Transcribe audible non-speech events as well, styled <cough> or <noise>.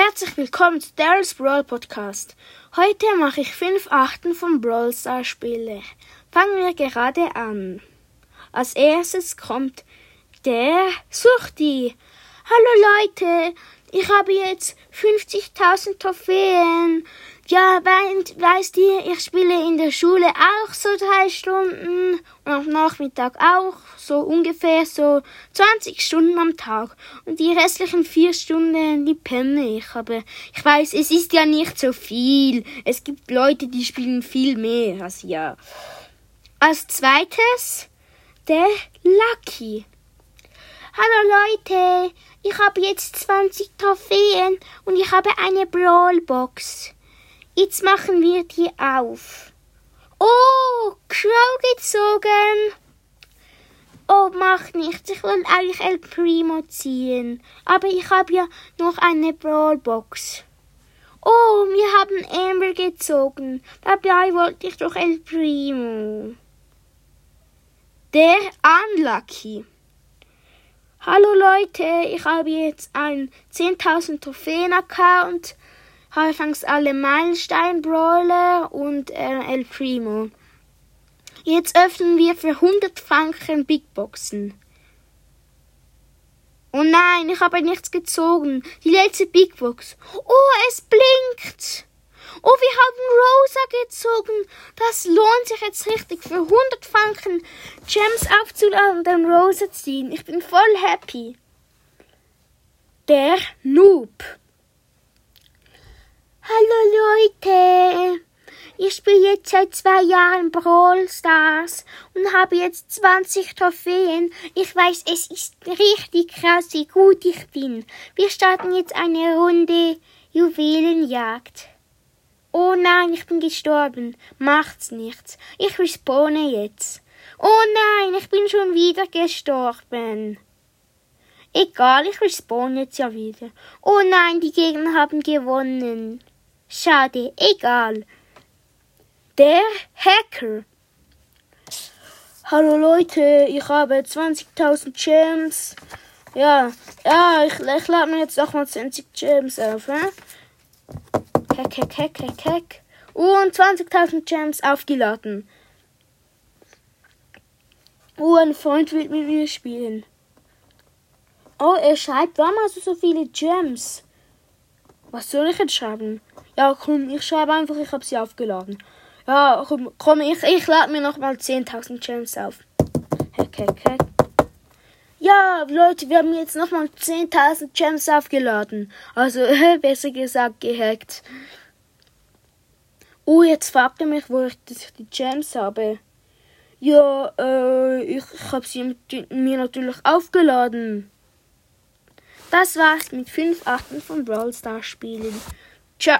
Herzlich willkommen zu Daryl's Brawl Podcast. Heute mache ich fünf Achten von Brawl Stars Spiele. Fangen wir gerade an. Als erstes kommt der Suchti. Hallo Leute, ich habe jetzt 50.000 Trophäen. Ja, weißt ihr, ich spiele in der Schule auch so drei Stunden und am Nachmittag auch so ungefähr so 20 Stunden am Tag. Und die restlichen vier Stunden, die penne ich. Aber ich weiß, es ist ja nicht so viel. Es gibt Leute, die spielen viel mehr als ja. Als zweites, der Lucky. Hallo Leute, ich habe jetzt 20 Trophäen und ich habe eine Brawlbox. Jetzt machen wir die auf. Oh, Crow gezogen. Oh, macht nichts. Ich will eigentlich El Primo ziehen. Aber ich habe ja noch eine Brawlbox. Oh, wir haben Amber gezogen. Dabei wollte ich doch El Primo. Der Unlucky. Hallo Leute, ich habe jetzt einen 10.000 Trophäen Account Anfangs alle Meilenstein-Brawler und äh, El Primo. Jetzt öffnen wir für 100 Franken Big Boxen. Oh nein, ich habe nichts gezogen. Die letzte Big Box. Oh, es blinkt. Oh, wir haben Rosa gezogen. Das lohnt sich jetzt richtig für 100 Franken Gems aufzuladen und dann Rosa ziehen. Ich bin voll happy. Der Noob. Hallo Leute! Ich spiele jetzt seit zwei Jahren Brawl Stars und habe jetzt 20 Trophäen. Ich weiß, es ist richtig krass, wie gut ich bin. Wir starten jetzt eine Runde Juwelenjagd. Oh nein, ich bin gestorben. Macht's nichts. Ich respawne jetzt. Oh nein, ich bin schon wieder gestorben. Egal, ich respawn jetzt ja wieder. Oh nein, die Gegner haben gewonnen. Schade, egal. Der Hacker. Hallo Leute, ich habe 20.000 Gems. Ja, ja, ich, ich lade mir jetzt auch mal 20 Gems auf, hä? Hack, hack, hack, hack, hack. Und 20.000 Gems aufgeladen. Oh, ein Freund will mit mir spielen. Oh, er schreibt, warum hast du so viele Gems? Was soll ich jetzt schreiben? Ja, komm, ich schreibe einfach, ich habe sie aufgeladen. Ja, komm, komm ich, ich lade mir nochmal 10.000 Gems auf. Heck, heck, heck. Ja, Leute, wir haben jetzt nochmal 10.000 Gems aufgeladen. Also, <laughs> besser gesagt, gehackt. Oh, jetzt fragt er mich, wo ich die Gems habe. Ja, äh, ich habe sie mir natürlich aufgeladen. Das war's mit 5 Achten von Brawl Stars Spielen. Ciao.